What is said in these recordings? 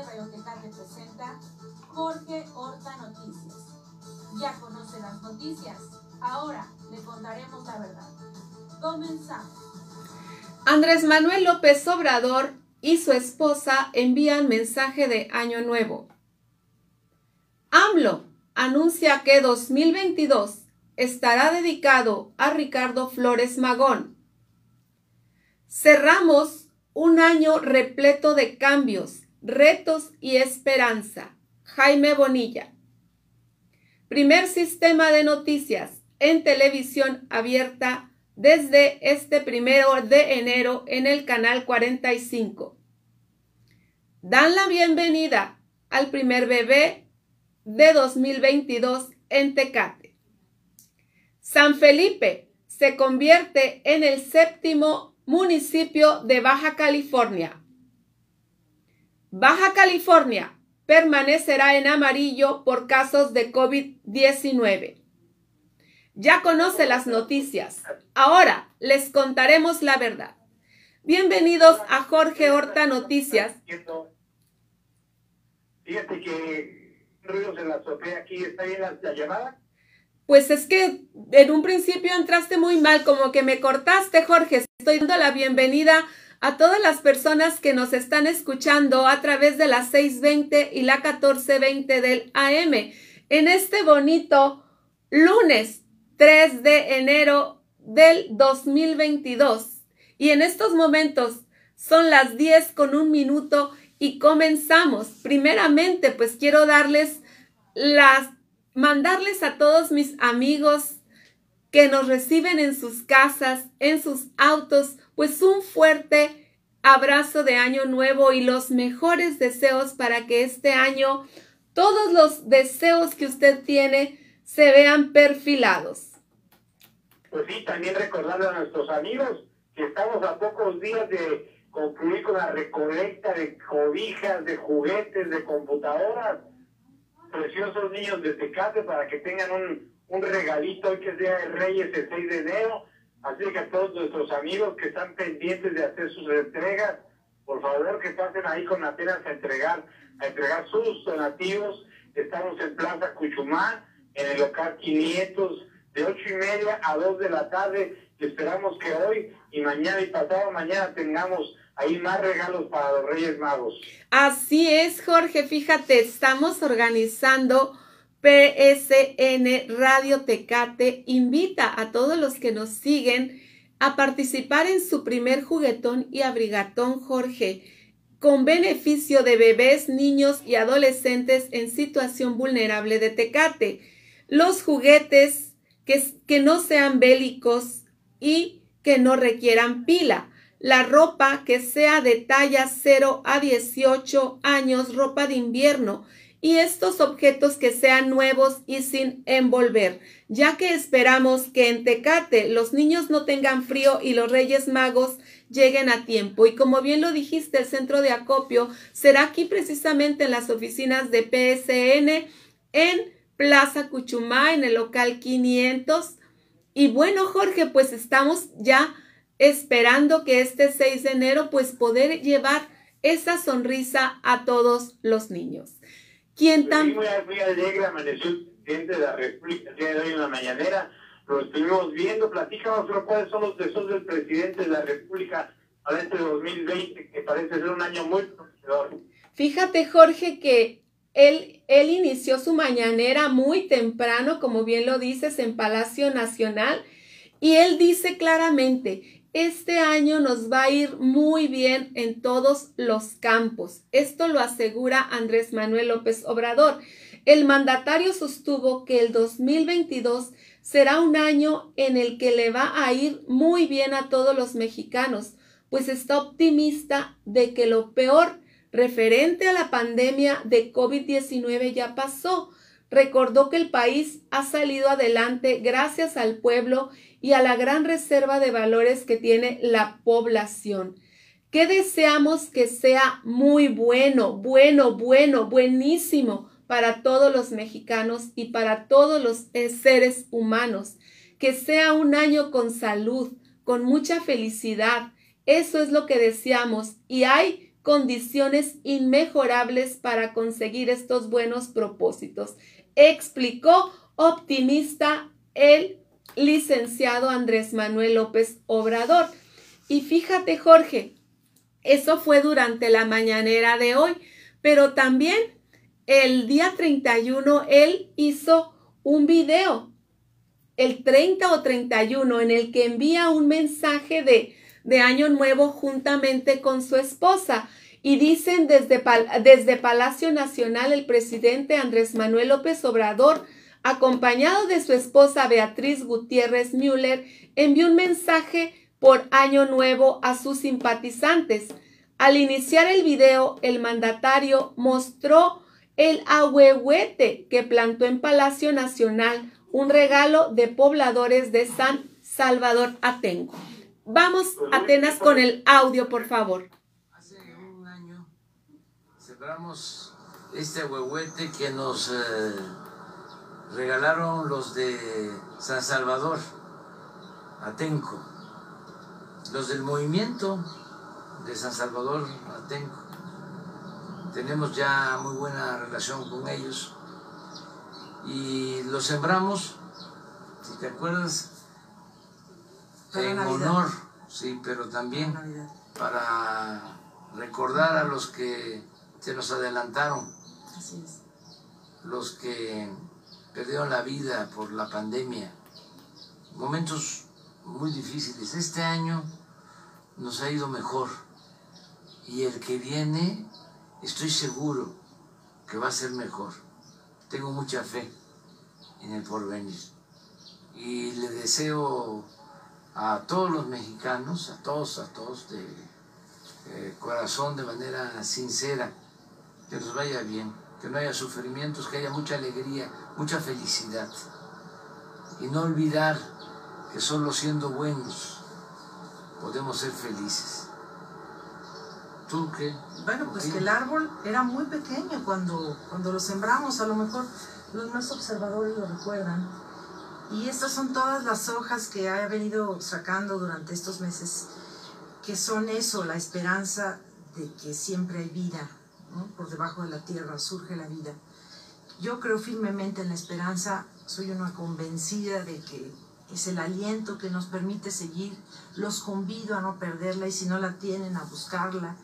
TVN Radio Tecate presenta Jorge Horta Noticias. Ya conoce las noticias, ahora le contaremos la verdad. Comenzamos. Andrés Manuel López Obrador y su esposa envían mensaje de Año Nuevo. AMLO anuncia que 2022 estará dedicado a Ricardo Flores Magón. Cerramos un año repleto de cambios, retos y esperanza. Jaime Bonilla. Primer sistema de noticias en televisión abierta desde este primero de enero en el canal 45. Dan la bienvenida al primer bebé de 2022 en Tecate. San Felipe se convierte en el séptimo municipio de Baja California. Baja California permanecerá en amarillo por casos de COVID-19. Ya conoce las noticias. Ahora les contaremos la verdad. Bienvenidos a Jorge Horta Noticias. Fíjate que ruidos en la azotea aquí. ¿Está bien la, la llamada? Pues es que en un principio entraste muy mal, como que me cortaste, Jorge. Estoy dando la bienvenida a todas las personas que nos están escuchando a través de las 6.20 y la 14.20 del AM en este bonito lunes 3 de enero del 2022. Y en estos momentos son las 10 con un minuto y comenzamos. Primeramente, pues quiero darles las, mandarles a todos mis amigos que nos reciben en sus casas, en sus autos, pues un fuerte abrazo de año nuevo y los mejores deseos para que este año todos los deseos que usted tiene se vean perfilados. Pues sí, también recordarle a nuestros amigos que estamos a pocos días de concluir con la recolecta de cobijas, de juguetes, de computadoras. Preciosos niños de Tecate para que tengan un, un regalito hoy que es Día de Reyes el 6 de enero. Así que a todos nuestros amigos que están pendientes de hacer sus entregas, por favor que pasen ahí con apenas a entregar, a entregar sus donativos. Estamos en Plaza Cuchumá, en el local 500, de ocho y media a 2 de la tarde. Y esperamos que hoy y mañana y pasado mañana tengamos ahí más regalos para los Reyes Magos. Así es, Jorge. Fíjate, estamos organizando PSN Radio Tecate. Invita a todos los que nos siguen a participar en su primer juguetón y abrigatón, Jorge, con beneficio de bebés, niños y adolescentes en situación vulnerable de Tecate. Los juguetes que, no sean bélicos y que no requieran pila la ropa que sea de talla 0 a 18 años, ropa de invierno, y estos objetos que sean nuevos y sin envolver, ya que esperamos que en Tecate los niños no tengan frío y los Reyes Magos lleguen a tiempo. Y como bien lo dijiste, el centro de acopio será aquí precisamente en las oficinas de PSN en Plaza Cuchumá, en el local 500. Y bueno, Jorge, pues estamos ya esperando que este 6 de enero pues poder llevar esa sonrisa a todos los niños. Quien tan... muy, muy alegre amaneció el presidente de la República el día de hoy en la mañanera. Lo estuvimos viendo. Platícanos cuáles son los deseos del presidente de la República para este 2020, que parece ser un año muy prometedor. Fíjate, Jorge, que él, él inició su mañanera muy temprano, como bien lo dices, en Palacio Nacional. Y él dice claramente, este año nos va a ir muy bien en todos los campos. Esto lo asegura Andrés Manuel López Obrador. El mandatario sostuvo que el 2022 será un año en el que le va a ir muy bien a todos los mexicanos, pues está optimista de que lo peor referente a la pandemia de COVID-19 ya pasó. Recordó que el país ha salido adelante gracias al pueblo y a la gran reserva de valores que tiene la población. ¿Qué deseamos que sea muy bueno, bueno, bueno, buenísimo para todos los mexicanos y para todos los seres humanos? Que sea un año con salud, con mucha felicidad. Eso es lo que deseamos y hay condiciones inmejorables para conseguir estos buenos propósitos, explicó optimista el licenciado Andrés Manuel López Obrador. Y fíjate, Jorge, eso fue durante la mañanera de hoy, pero también el día 31 él hizo un video, el 30 o 31, en el que envía un mensaje de, de Año Nuevo juntamente con su esposa. Y dicen desde, desde Palacio Nacional el presidente Andrés Manuel López Obrador, acompañado de su esposa Beatriz Gutiérrez Müller, envió un mensaje por Año Nuevo a sus simpatizantes. Al iniciar el video, el mandatario mostró el ahuehuete que plantó en Palacio Nacional, un regalo de pobladores de San Salvador Atenco. Vamos, Atenas, con el audio, por favor. Celebramos este ahuehuete que nos eh, regalaron los de San Salvador Atenco, los del movimiento de San Salvador Atenco. Tenemos ya muy buena relación con ellos. Y los sembramos, si te acuerdas, en honor, sí, pero también para recordar a los que se nos adelantaron, los que perdieron la vida por la pandemia, momentos muy difíciles. Este año nos ha ido mejor. Y el que viene estoy seguro que va a ser mejor. Tengo mucha fe en el porvenir. Y le deseo a todos los mexicanos, a todos, a todos de eh, corazón, de manera sincera, que nos vaya bien, que no haya sufrimientos, que haya mucha alegría, mucha felicidad. Y no olvidar que solo siendo buenos podemos ser felices. ¿Tú qué? Bueno, pues que el árbol era muy pequeño cuando, cuando lo sembramos, a lo mejor los más observadores lo recuerdan. Y estas son todas las hojas que ha venido sacando durante estos meses, que son eso, la esperanza de que siempre hay vida, por debajo de la tierra surge la vida. Yo creo firmemente en la esperanza, soy una convencida de que es el aliento que nos permite seguir. Los convido a no perderla y si no la tienen, a buscarla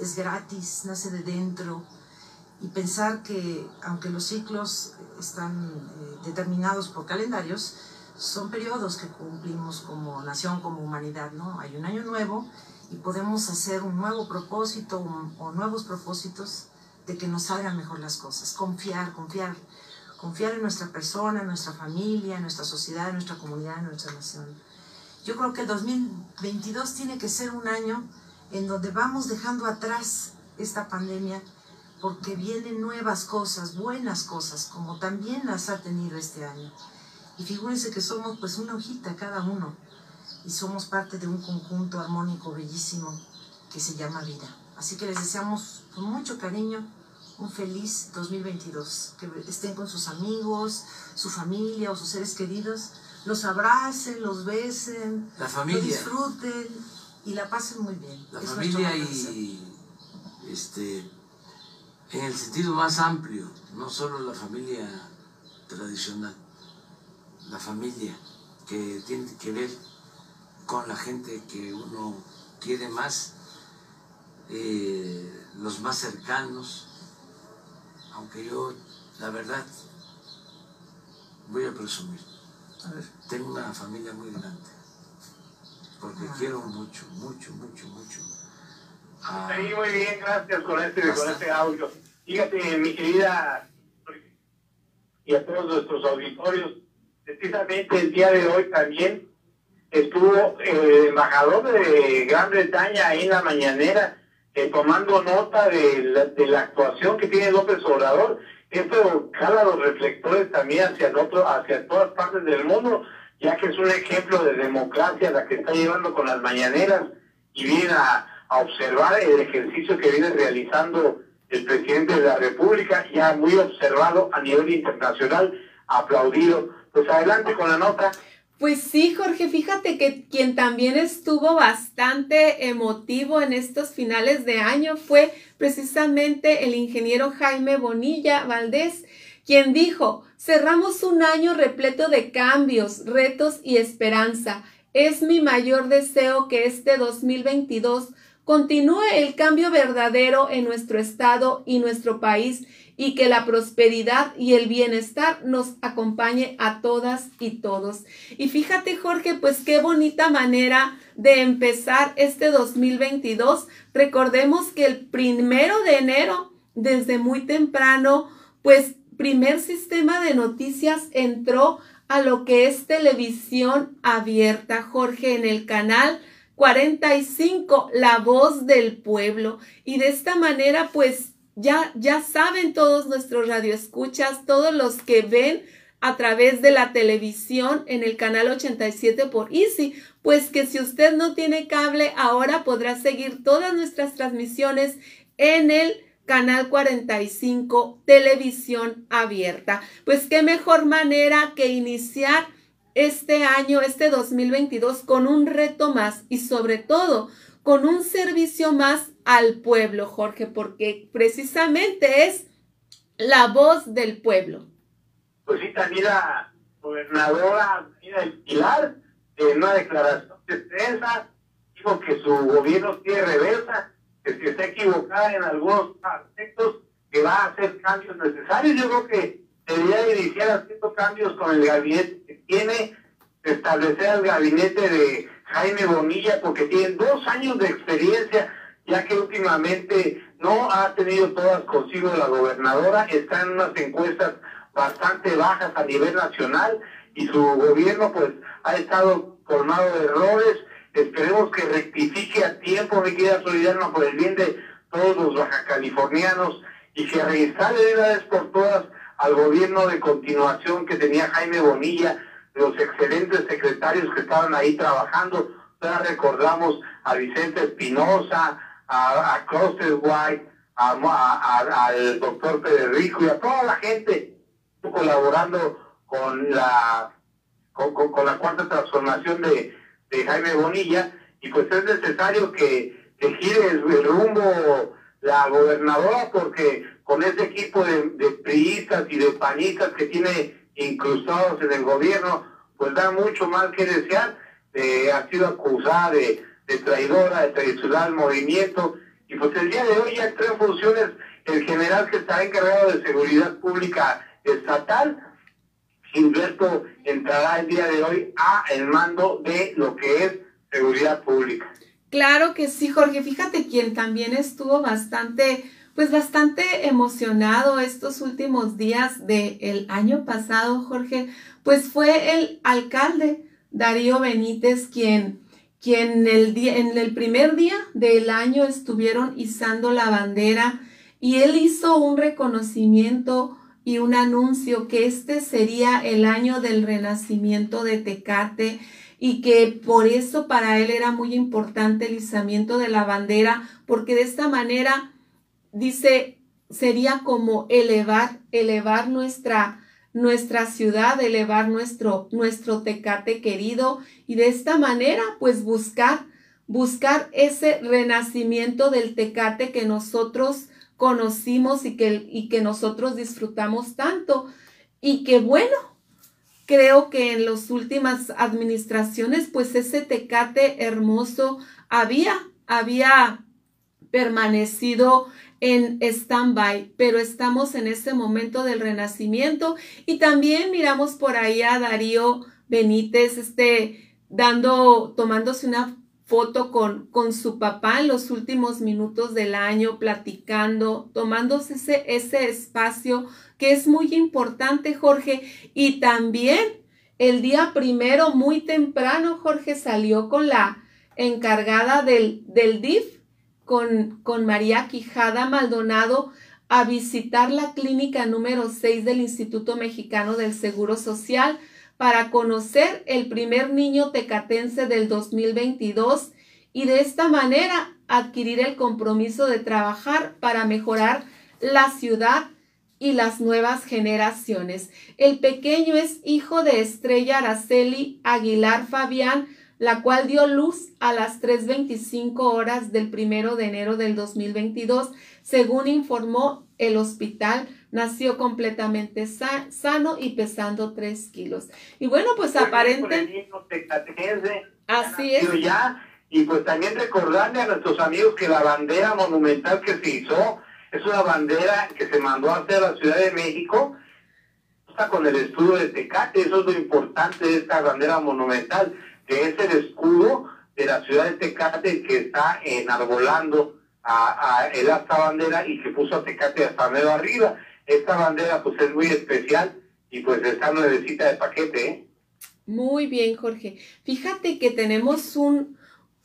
es gratis, nace de dentro. Y pensar que aunque los ciclos están eh, determinados por calendarios, son periodos que cumplimos como nación, como humanidad, ¿no? Hay un año nuevo y podemos hacer un nuevo propósito o, nuevos propósitos de que nos salgan mejor las cosas. Confiar, confiar, confiar en nuestra persona, en nuestra familia, en nuestra sociedad, en nuestra comunidad, en nuestra nación. Yo creo que el 2022 tiene que ser un año en donde vamos dejando atrás esta pandemia porque vienen nuevas cosas, buenas cosas, como también las ha tenido este año. Y figúrense que somos pues una hojita cada uno y somos parte de un conjunto armónico bellísimo que se llama vida. Así que les deseamos con mucho cariño un feliz 2022, que estén con sus amigos, su familia o sus seres queridos, los abracen, los besen, la familia. disfruten y la pasen muy bien. La familia y este en el sentido más amplio, no solo la familia tradicional, la familia que tiene que ver con la gente que uno quiere más, eh, los más cercanos, aunque yo, la verdad, voy a presumir, tengo una familia muy grande porque quiero mucho, mucho, mucho, mucho. Ah, sí, muy bien, gracias con este, con este audio. Fíjate, mi querida, y a todos nuestros auditorios, precisamente el día de hoy también estuvo el embajador de Gran Bretaña ahí en la mañanera eh, tomando nota de la, actuación que tiene López Obrador. Esto jala los reflectores también hacia el otro, hacia todas partes del mundo ya que es un ejemplo de democracia la que está llevando con las mañaneras y viene a, observar el ejercicio que viene realizando el presidente de la República, ya muy observado a nivel internacional, aplaudido. Pues adelante con la nota. Pues sí, Jorge, fíjate que quien también estuvo bastante emotivo en estos finales de año fue precisamente el ingeniero Jaime Bonilla Valdés, quien dijo, cerramos un año repleto de cambios, retos y esperanza. Es mi mayor deseo que este 2022 continúe el cambio verdadero en nuestro estado y nuestro país y que la prosperidad y el bienestar nos acompañe a todas y todos. Y fíjate Jorge, pues qué bonita manera de empezar este 2022. Recordemos que el primero de enero, desde muy temprano, pues primer sistema de noticias entró a lo que es televisión abierta, Jorge, en el canal 45, La Voz del Pueblo. Y de esta manera, pues ya, ya saben todos nuestros radioescuchas, todos los que ven a través de la televisión en el canal 87 por Easy, pues que si usted no tiene cable, ahora podrá seguir todas nuestras transmisiones en el canal 45 televisión abierta. Pues qué mejor manera que iniciar este año, este 2022, con un reto más y sobre todo con un servicio más al pueblo, Jorge, porque precisamente es la voz del pueblo. Pues sí, también la gobernadora del Pilar, en una declaración de prensa, dijo que su gobierno tiene reversa, que si está equivocada en algunos aspectos, que va a hacer cambios necesarios. Yo creo que debería iniciar haciendo cambios con el gabinete que tiene, establecer el gabinete de Jaime Bonilla, porque tienen dos años de experiencia, ya que últimamente no ha tenido todas consigo la gobernadora, está en unas encuestas bastante bajas a nivel nacional y su gobierno pues ha estado colmado de errores. Esperemos que rectifique a tiempo, mi querida Solidaria, por el bien de todos los baja californianos y que reinstale de una vez por todas al gobierno de continuación que tenía Jaime Bonilla, los excelentes secretarios que estaban ahí trabajando. Ya recordamos a Vicente Espinosa, a, a White, al doctor Federico y a toda la gente colaborando con la con, la cuarta transformación de, Jaime Bonilla y pues es necesario que, que gire el, rumbo la gobernadora porque con ese equipo de, de priistas y de panistas que tiene incrustados en el gobierno, pues da mucho mal que desear. Eh, ha sido acusada de, traidora, de traicionar al movimiento. Y pues el día de hoy ya entró en funciones el general que está encargado de seguridad pública estatal. Gilberto entrará el día de hoy a el mando de lo que es seguridad pública. Claro que sí, Jorge. Fíjate quien también estuvo bastante pues bastante emocionado estos últimos días del año pasado, Jorge, pues fue el alcalde Darío Benítez quien, quien el día, en el primer día del año estuvieron izando la bandera y él hizo un reconocimiento y un anuncio que este sería el año del renacimiento de Tecate y que por eso para él era muy importante el izamiento de la bandera, porque de esta manera dice, sería como elevar, elevar nuestra, nuestra ciudad, elevar nuestro, nuestro tecate querido y de esta manera pues buscar, buscar ese renacimiento del tecate que nosotros conocimos y que, y que nosotros disfrutamos tanto. Y que bueno, creo que en las últimas administraciones pues ese tecate hermoso había, había permanecido en stand-by, pero estamos en ese momento del renacimiento. Y también miramos por ahí a Darío Benítez, este, dando, tomándose una foto con, con su papá en los últimos minutos del año, platicando, tomándose ese, ese espacio que es muy importante, Jorge, y también el día primero, muy temprano, Jorge salió con la encargada del, del DIF con, con María Quijada Maldonado a visitar la clínica número 6 del Instituto Mexicano del Seguro Social para conocer el primer niño tecatense del 2022 y de esta manera adquirir el compromiso de trabajar para mejorar la ciudad y las nuevas generaciones. El pequeño es hijo de Estrella Araceli Aguilar Fabián, la cual dio luz a las 3.25 horas del primero de enero del 2022, según informó el hospital. Nació completamente sano y pesando 3 kilos. Y bueno, pues aparente... Así es. Ya, y pues también recordarle a nuestros amigos que la bandera monumental que se hizo es una bandera que se mandó a hacer a la Ciudad de México está con el escudo de Tecate, eso es lo importante de esta bandera monumental que es el escudo de la ciudad de Tecate que está enarbolando a, a el asta bandera y que puso a Tecate hasta medio arriba. Esta bandera pues es muy especial y pues está nuevecita de paquete. ¿eh? Muy bien, Jorge. Fíjate que tenemos un,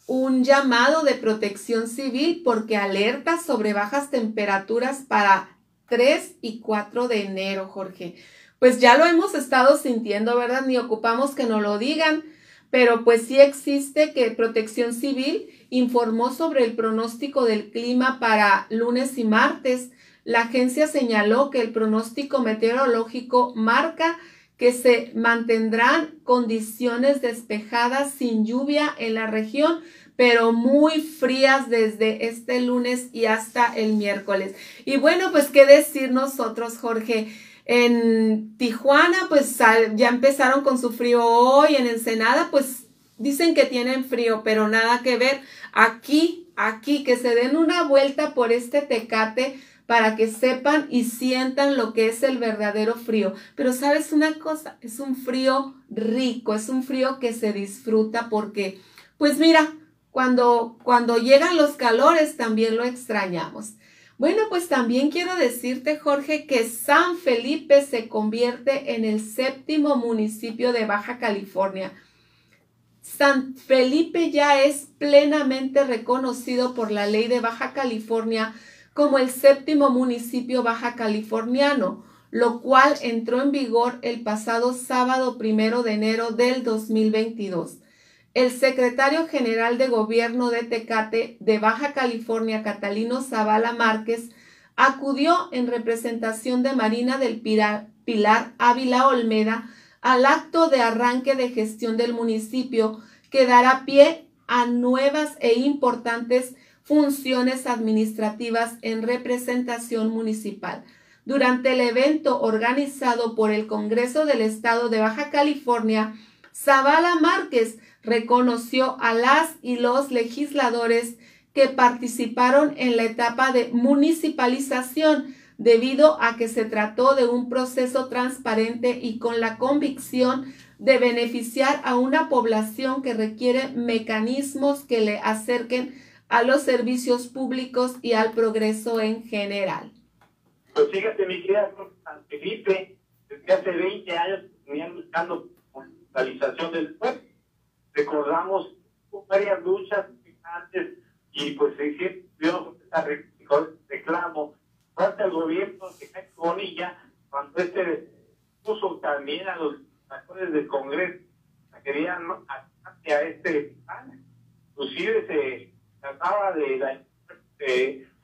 un llamado de protección civil porque alerta sobre bajas temperaturas para 3 y 4 de enero, Jorge. Pues ya lo hemos estado sintiendo, ¿verdad? Ni ocupamos que nos lo digan pero pues sí existe que Protección Civil informó sobre el pronóstico del clima para lunes y martes. La agencia señaló que el pronóstico meteorológico marca que se mantendrán condiciones despejadas sin lluvia en la región, pero muy frías desde este lunes y hasta el miércoles. Y bueno, pues qué decir nosotros, Jorge. En Tijuana, pues ya empezaron con su frío hoy. En Ensenada, pues dicen que tienen frío, pero nada que ver. Aquí, aquí, que se den una vuelta por este tecate para que sepan y sientan lo que es el verdadero frío. Pero sabes una cosa, es un frío rico, es un frío que se disfruta porque, pues mira, cuando, cuando llegan los calores también lo extrañamos. Bueno, pues también quiero decirte, Jorge, que San Felipe se convierte en el séptimo municipio de Baja California. San Felipe ya es plenamente reconocido por la ley de Baja California como el séptimo municipio baja californiano, lo cual entró en vigor el pasado sábado primero de enero del 2022 el secretario general de gobierno de Tecate de Baja California, Catalino Zavala Márquez, acudió en representación de Marina del Pilar, Ávila Olmeda al acto de arranque de gestión del municipio que dará pie a nuevas e importantes funciones administrativas en representación municipal. Durante el evento organizado por el Congreso del Estado de Baja California, Zavala Márquez reconoció a las y los legisladores que participaron en la etapa de municipalización debido a que se trató de un proceso transparente y con la convicción de beneficiar a una población que requiere mecanismos que le acerquen a los servicios públicos y al progreso en general. Pues mi querida desde hace 20 años venían buscando del pueblo recordamos varias luchas antes y pues se hicieron reclamo. Falta el gobierno de Bonilla cuando este puso también a los actores del Congreso querían hacia este plan. Inclusive se trataba de, la,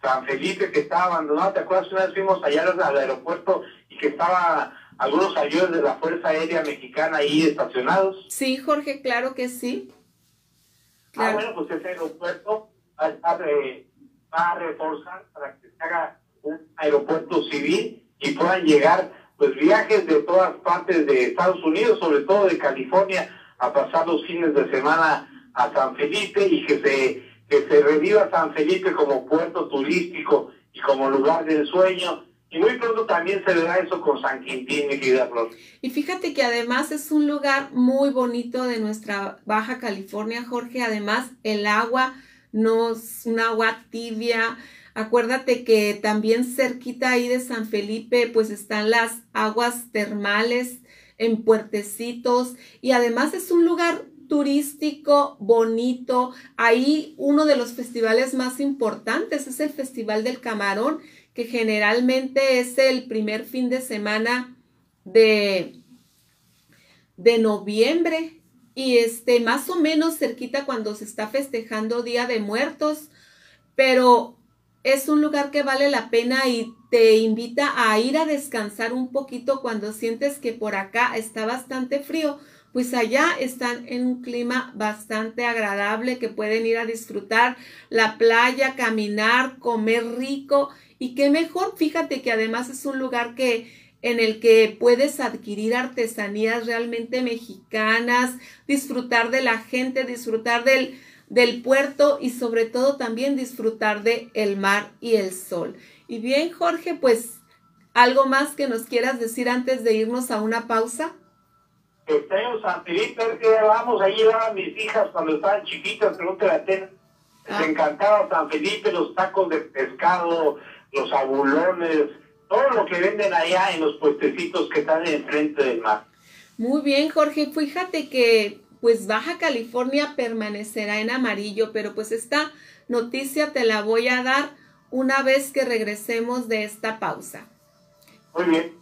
San Felipe que estaba abandonado. ¿Te acuerdas? Una vez fuimos allá al aeropuerto y que estaba algunos aviones de la Fuerza Aérea Mexicana ahí estacionados. Sí, Jorge, claro que sí. Ah, bueno, pues ese aeropuerto va a, va a reforzar para que se haga un aeropuerto civil y puedan llegar pues viajes de todas partes de Estados Unidos, sobre todo de California, a pasar los fines de semana a San Felipe y que se, que se reviva San Felipe como puerto turístico y como lugar del sueño y muy pronto también se verá eso con San Quintín, mi querida Flor. Y fíjate que además es un lugar muy bonito de nuestra Baja California, Jorge. Además, el agua no es un agua tibia. Acuérdate que también cerquita ahí de San Felipe, pues están las aguas termales en puertecitos. Y además es un lugar turístico bonito. Ahí uno de los festivales más importantes es el Festival del Camarón que generalmente es el primer fin de semana de, de noviembre y este más o menos cerquita cuando se está festejando Día de Muertos, pero es un lugar que vale la pena y te invita a ir a descansar un poquito cuando sientes que por acá está bastante frío, pues allá están en un clima bastante agradable que pueden ir a disfrutar la playa, caminar, comer rico y qué mejor, fíjate que además es un lugar que en el que puedes adquirir artesanías realmente mexicanas, disfrutar de la gente, disfrutar del del puerto y sobre todo también disfrutar de el mar y el sol. Y bien, Jorge, pues algo más que nos quieras decir antes de irnos a una pausa. Extraño San Felipe, que vamos, ahí llevaban mis hijas cuando estaban chiquitas, pregúntale a Tena. Les Ah. encantaba San Felipe, los tacos de pescado, los abulones, todo lo que venden allá en los puestecitos que están enfrente del mar. Muy bien, Jorge, fíjate que pues Baja California permanecerá en amarillo, pero pues esta noticia te la voy a dar una vez que regresemos de esta pausa. Muy bien.